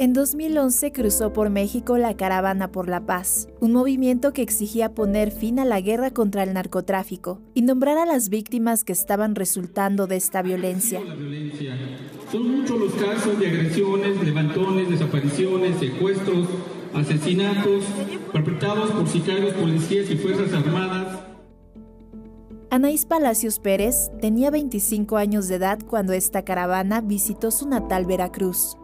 En 2011 cruzó por México la Caravana por la Paz, un movimiento que exigía poner fin a la guerra contra el narcotráfico y nombrar a las víctimas que estaban resultando de esta violencia. Son muchos los casos de agresiones, levantones, desapariciones, secuestros, asesinatos perpetrados por sicarios, policías y fuerzas armadas. Anaís Palacios Pérez tenía 25 años de edad cuando esta caravana visitó su natal Veracruz.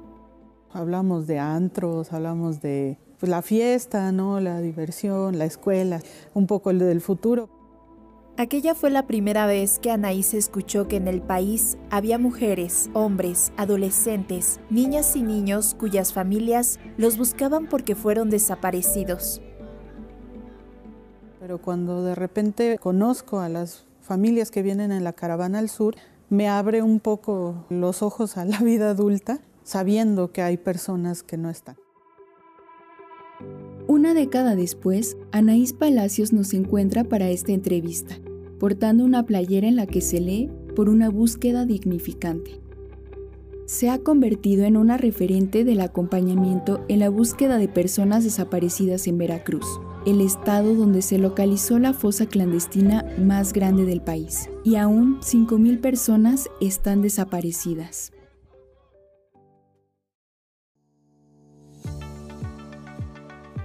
Hablamos de antros, hablamos de pues, la fiesta, ¿no? la diversión, la escuela, un poco el del futuro. Aquella fue la primera vez que Anaís escuchó que en el país había mujeres, hombres, adolescentes, niñas y niños cuyas familias los buscaban porque fueron desaparecidos. Pero cuando de repente conozco a las familias que vienen en la caravana al sur, me abre un poco los ojos a la vida adulta sabiendo que hay personas que no están. Una década después, Anaís Palacios nos encuentra para esta entrevista, portando una playera en la que se lee por una búsqueda dignificante. Se ha convertido en una referente del acompañamiento en la búsqueda de personas desaparecidas en Veracruz, el estado donde se localizó la fosa clandestina más grande del país, y aún 5.000 personas están desaparecidas.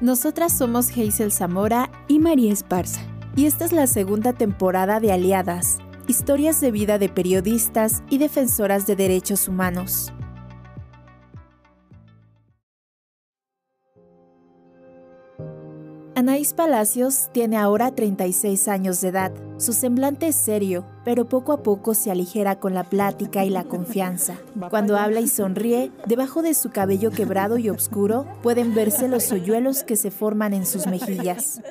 Nosotras somos Hazel Zamora y María Esparza. Y esta es la segunda temporada de Aliadas, historias de vida de periodistas y defensoras de derechos humanos. Anaís Palacios tiene ahora 36 años de edad. Su semblante es serio, pero poco a poco se aligera con la plática y la confianza. Cuando habla y sonríe, debajo de su cabello quebrado y oscuro pueden verse los hoyuelos que se forman en sus mejillas.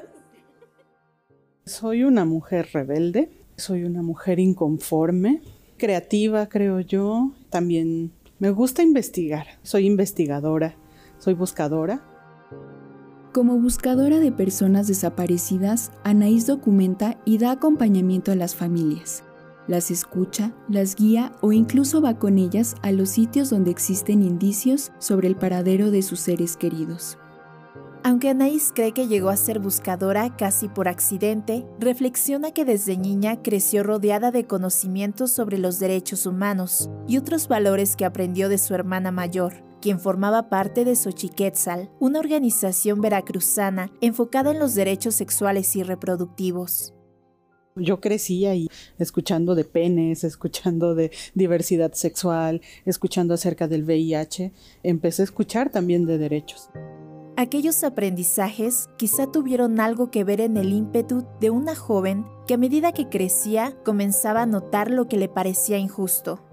Soy una mujer rebelde, soy una mujer inconforme, creativa creo yo, también me gusta investigar, soy investigadora, soy buscadora como buscadora de personas desaparecidas, Anaís documenta y da acompañamiento a las familias. Las escucha, las guía o incluso va con ellas a los sitios donde existen indicios sobre el paradero de sus seres queridos. Aunque Anaís cree que llegó a ser buscadora casi por accidente, reflexiona que desde niña creció rodeada de conocimientos sobre los derechos humanos y otros valores que aprendió de su hermana mayor, quien formaba parte de Xochiquetzal, una organización veracruzana enfocada en los derechos sexuales y reproductivos. Yo crecí ahí escuchando de penes, escuchando de diversidad sexual, escuchando acerca del VIH. Empecé a escuchar también de derechos. Aquellos aprendizajes quizá tuvieron algo que ver en el ímpetu de una joven que a medida que crecía comenzaba a notar lo que le parecía injusto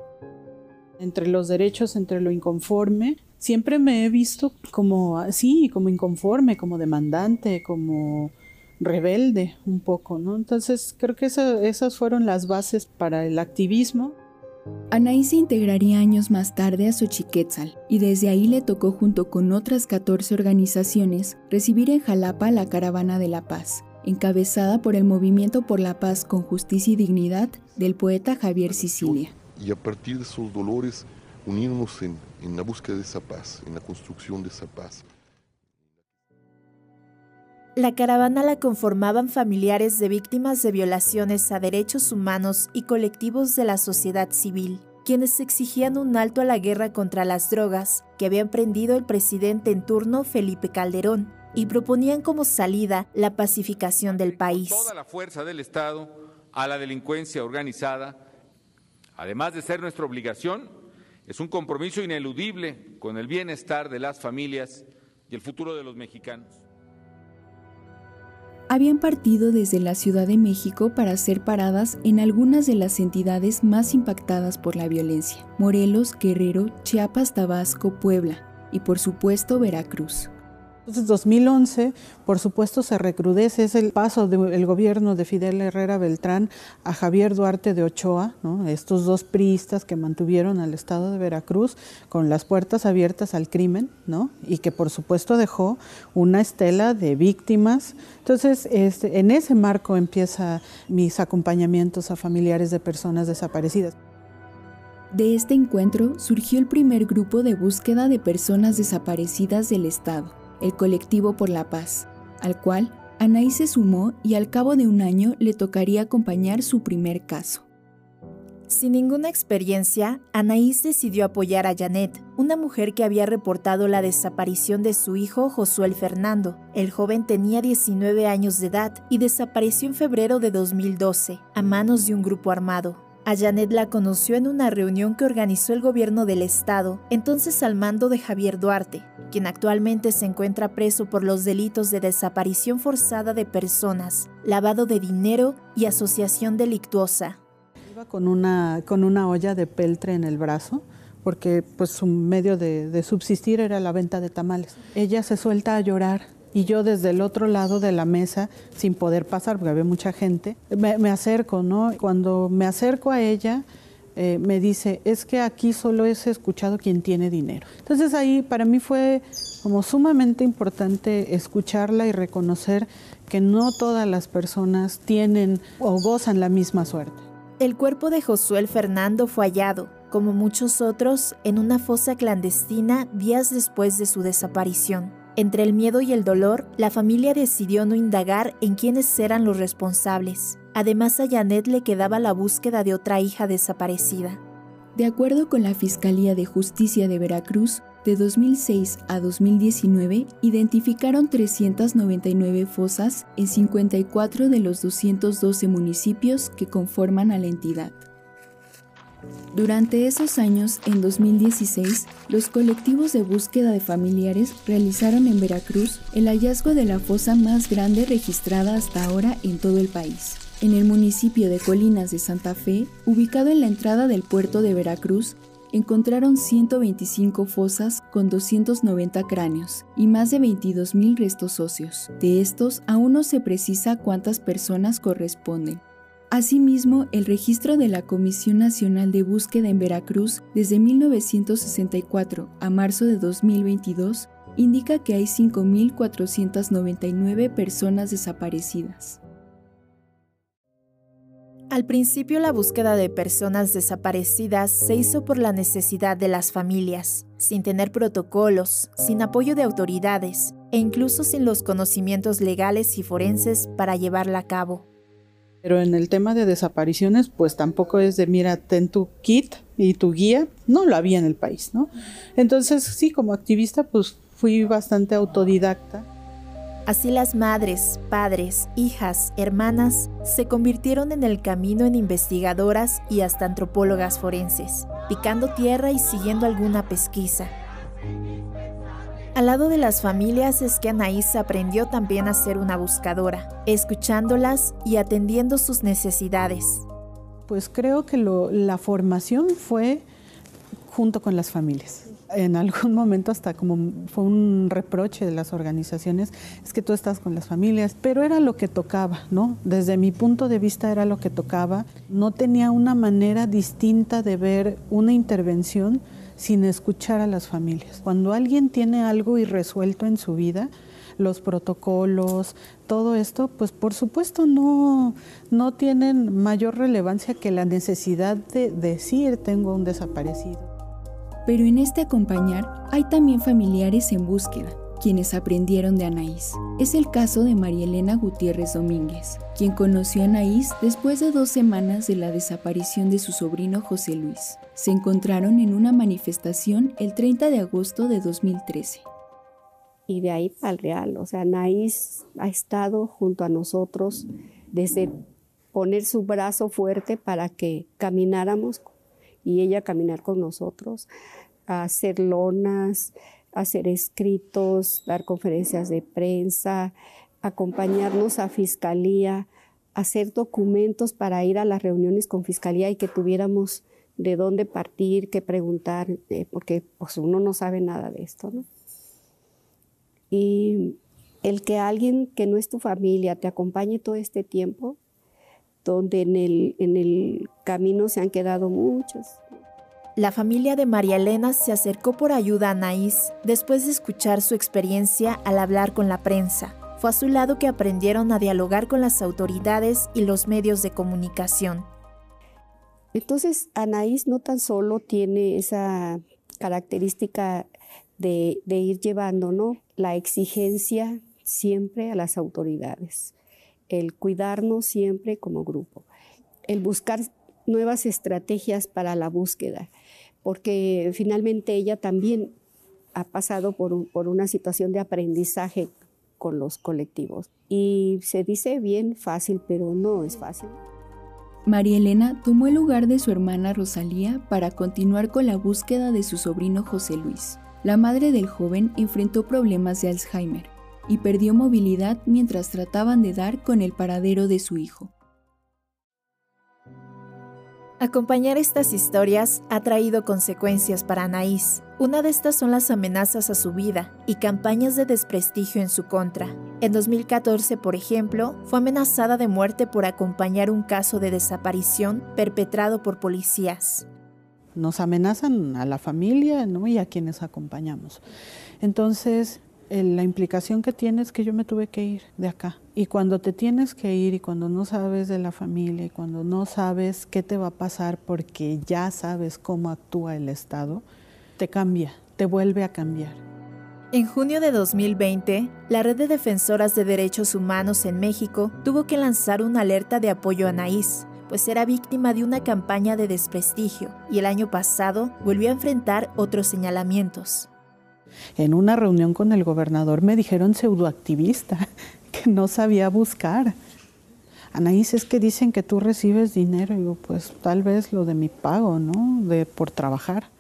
entre los derechos, entre lo inconforme. Siempre me he visto como así, como inconforme, como demandante, como rebelde un poco, ¿no? Entonces creo que esas fueron las bases para el activismo. Anaí se integraría años más tarde a Xochiquetzal y desde ahí le tocó junto con otras 14 organizaciones recibir en Jalapa la Caravana de la Paz, encabezada por el Movimiento por la Paz con Justicia y Dignidad del poeta Javier Sicilia y a partir de esos dolores unirnos en, en la búsqueda de esa paz, en la construcción de esa paz. La caravana la conformaban familiares de víctimas de violaciones a derechos humanos y colectivos de la sociedad civil, quienes exigían un alto a la guerra contra las drogas que había emprendido el presidente en turno Felipe Calderón y proponían como salida la pacificación del país. Toda la fuerza del Estado a la delincuencia organizada Además de ser nuestra obligación, es un compromiso ineludible con el bienestar de las familias y el futuro de los mexicanos. Habían partido desde la Ciudad de México para ser paradas en algunas de las entidades más impactadas por la violencia, Morelos, Guerrero, Chiapas, Tabasco, Puebla y por supuesto Veracruz. Entonces, 2011, por supuesto, se recrudece, es el paso del gobierno de Fidel Herrera Beltrán a Javier Duarte de Ochoa, estos dos priistas que mantuvieron al Estado de Veracruz con las puertas abiertas al crimen, ¿no? y que por supuesto dejó una estela de víctimas. Entonces, este, en ese marco empieza mis acompañamientos a familiares de personas desaparecidas. De este encuentro surgió el primer grupo de búsqueda de personas desaparecidas del Estado, el Colectivo por la Paz, al cual Anaís se sumó y al cabo de un año le tocaría acompañar su primer caso. Sin ninguna experiencia, Anaís decidió apoyar a Janet, una mujer que había reportado la desaparición de su hijo Josué Fernando. El joven tenía 19 años de edad y desapareció en febrero de 2012 a manos de un grupo armado. A Janet la conoció en una reunión que organizó el gobierno del estado, entonces al mando de Javier Duarte, quien actualmente se encuentra preso por los delitos de desaparición forzada de personas, lavado de dinero y asociación delictuosa. Iba con una, con una olla de peltre en el brazo porque pues su medio de, de subsistir era la venta de tamales. Ella se suelta a llorar y yo desde el otro lado de la mesa, sin poder pasar, porque había mucha gente, me, acerco, ¿no? Cuando me acerco a ella, eh, me dice, es que aquí solo es escuchado quien tiene dinero. Entonces ahí para mí fue como sumamente importante escucharla y reconocer que no todas las personas tienen o gozan la misma suerte. El cuerpo de Josué Fernando fue hallado, como muchos otros, en una fosa clandestina días después de su desaparición. Entre el miedo y el dolor, la familia decidió no indagar en quiénes eran los responsables. Además, a Janet le quedaba la búsqueda de otra hija desaparecida. De acuerdo con la Fiscalía de Justicia de Veracruz, de 2006 a 2019 identificaron 399 fosas en 54 de los 212 municipios que conforman a la entidad. Durante esos años, en 2016, los colectivos de búsqueda de familiares realizaron en Veracruz el hallazgo de la fosa más grande registrada hasta ahora en todo el país. En el municipio de Colinas de Santa Fe, ubicado en la entrada del puerto de Veracruz, encontraron 125 fosas con 290 cráneos y más de 22.000 restos óseos. De estos, aún no se precisa cuántas personas corresponden. Asimismo, el registro de la Comisión Nacional de Búsqueda en Veracruz desde 1964 a marzo de 2022 indica que hay 5.499 personas desaparecidas. Al principio la búsqueda de personas desaparecidas se hizo por la necesidad de las familias, sin tener protocolos, sin apoyo de autoridades e incluso sin los conocimientos legales y forenses para llevarla a cabo. Pero en el tema de desapariciones, pues tampoco es de, mira, ten tu kit y tu guía, no lo había en el país, ¿no? Entonces, sí, como activista, pues fui bastante autodidacta. Así las madres, padres, hijas, hermanas se convirtieron en el camino en investigadoras y hasta antropólogas forenses, picando tierra y siguiendo alguna pesquisa. Al lado de las familias es que Anaís aprendió también a ser una buscadora, escuchándolas y atendiendo sus necesidades. Pues creo que la formación fue junto con las familias. En algún momento hasta como fue un reproche de las organizaciones, es que tú estás con las familias, pero era lo que tocaba, ¿no? Desde mi punto de vista era lo que tocaba. No tenía una manera distinta de ver una intervención sin escuchar a las familias. Cuando alguien tiene algo irresuelto en su vida, los protocolos, todo esto, pues por supuesto no, no tienen mayor relevancia que la necesidad de decir tengo un desaparecido. Pero en este acompañar hay también familiares en búsqueda quienes aprendieron de Anaís. Es el caso de María Elena Gutiérrez Domínguez, quien conoció a Anaís después de dos semanas de la desaparición de su sobrino José Luis. Se encontraron en una manifestación el 30 de agosto de 2013. Y de ahí para el real, o sea, Anaís ha estado junto a nosotros desde poner su brazo fuerte para que camináramos y ella caminar con nosotros, hacer lonas, hacer escritos, dar conferencias de prensa, acompañarnos a fiscalía, hacer documentos para ir a las reuniones con fiscalía y que tuviéramos de dónde partir, qué preguntar, eh, porque pues, uno no sabe nada de esto, ¿no? Y el que alguien que no es tu familia te acompañe todo este tiempo, donde en el, en el camino se han quedado muchos, la familia de María Elena se acercó por ayuda a Anaís después de escuchar su experiencia al hablar con la prensa. Fue a su lado que aprendieron a dialogar con las autoridades y los medios de comunicación. Entonces, Anaís no tan solo tiene esa característica de, ir llevando ¿no? la exigencia siempre a las autoridades, el cuidarnos siempre como grupo, el buscar nuevas estrategias para la búsqueda, porque finalmente ella también ha pasado por, por una situación de aprendizaje con los colectivos. Y se dice bien fácil, pero no es fácil. María Elena tomó el lugar de su hermana Rosalía para continuar con la búsqueda de su sobrino José Luis. La madre del joven enfrentó problemas de Alzheimer y perdió movilidad mientras trataban de dar con el paradero de su hijo. Acompañar estas historias ha traído consecuencias para Anaís. Una de estas son las amenazas a su vida y campañas de desprestigio en su contra. En 2014, por ejemplo, fue amenazada de muerte por acompañar un caso de desaparición perpetrado por policías. Nos amenazan a la familia y a quienes acompañamos. Entonces, la implicación que tiene es que yo me tuve que ir de acá. Y cuando te tienes que ir y cuando no sabes de la familia y cuando no sabes qué te va a pasar porque ya sabes cómo actúa el Estado, te cambia, te vuelve a cambiar. En junio de 2020, la Red de Defensoras de Derechos Humanos en México tuvo que lanzar una alerta de apoyo a Anaís, pues era víctima de una campaña de desprestigio y el año pasado volvió a enfrentar otros señalamientos. En una reunión con el gobernador me dijeron pseudoactivista, que no sabía buscar. Anaís, es que dicen que tú recibes dinero. Y digo, pues tal vez lo de mi pago, ¿no? De por trabajar.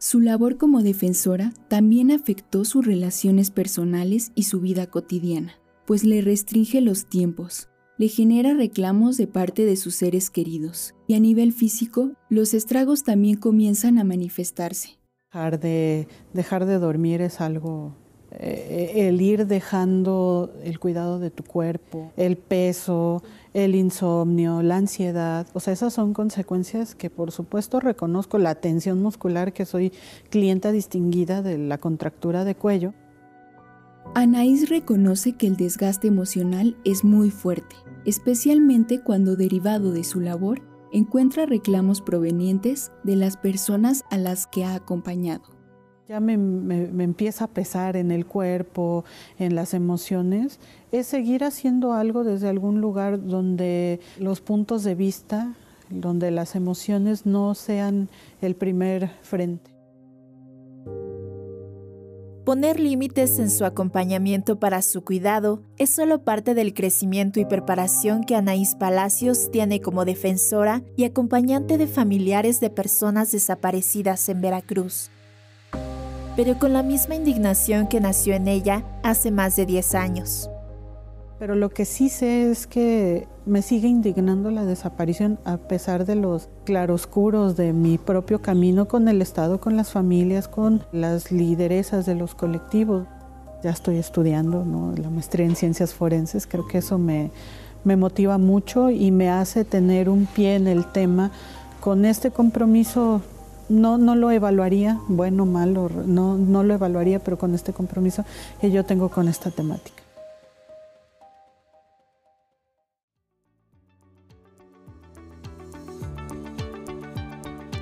Su labor como defensora también afectó sus relaciones personales y su vida cotidiana, pues le restringe los tiempos, le genera reclamos de parte de sus seres queridos, y a nivel físico, los estragos también comienzan a manifestarse. Dejar de, dormir es algo, el ir dejando el cuidado de tu cuerpo, el peso, el insomnio, la ansiedad, o sea, esas son consecuencias que por supuesto reconozco, la tensión muscular, que soy clienta distinguida de la contractura de cuello. Anaís reconoce que el desgaste emocional es muy fuerte, especialmente cuando derivado de su labor encuentra reclamos provenientes de las personas a las que ha acompañado. Ya me, empieza a pesar en el cuerpo, en las emociones, es seguir haciendo algo desde algún lugar donde los puntos de vista, donde las emociones no sean el primer frente. Poner límites en su acompañamiento para su cuidado es solo parte del crecimiento y preparación que Anaís Palacios tiene como defensora y acompañante de familiares de personas desaparecidas en Veracruz. Pero con la misma indignación que nació en ella hace más de 10 años. Pero lo que sí sé es que me sigue indignando la desaparición a pesar de los claroscuros de mi propio camino con el Estado, con las familias, con las lideresas de los colectivos. Ya estoy estudiando la maestría en ciencias forenses, creo que eso me, me motiva mucho y me hace tener un pie en el tema. Con este compromiso no, no lo evaluaría, bueno o malo, no, no lo evaluaría, pero con este compromiso que yo tengo con esta temática.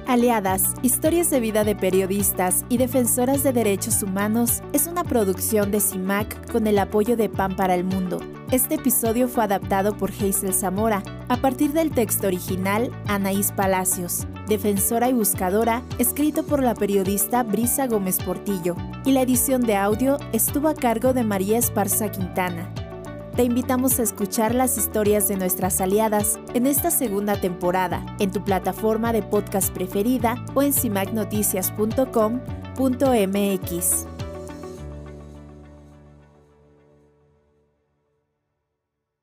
Aliadas, historias de vida de periodistas y defensoras de derechos humanos es una producción de CIMAC con el apoyo de PAN para el Mundo. Este episodio fue adaptado por Hazel Zamora a partir del texto original Anaís Palacios, defensora y buscadora, escrito por la periodista Brisa Gómez Portillo, y la edición de audio estuvo a cargo de María Esparza Quintana. Te invitamos a escuchar las historias de nuestras aliadas en esta segunda temporada en tu plataforma de podcast preferida o en cimagnoticias.com.mx.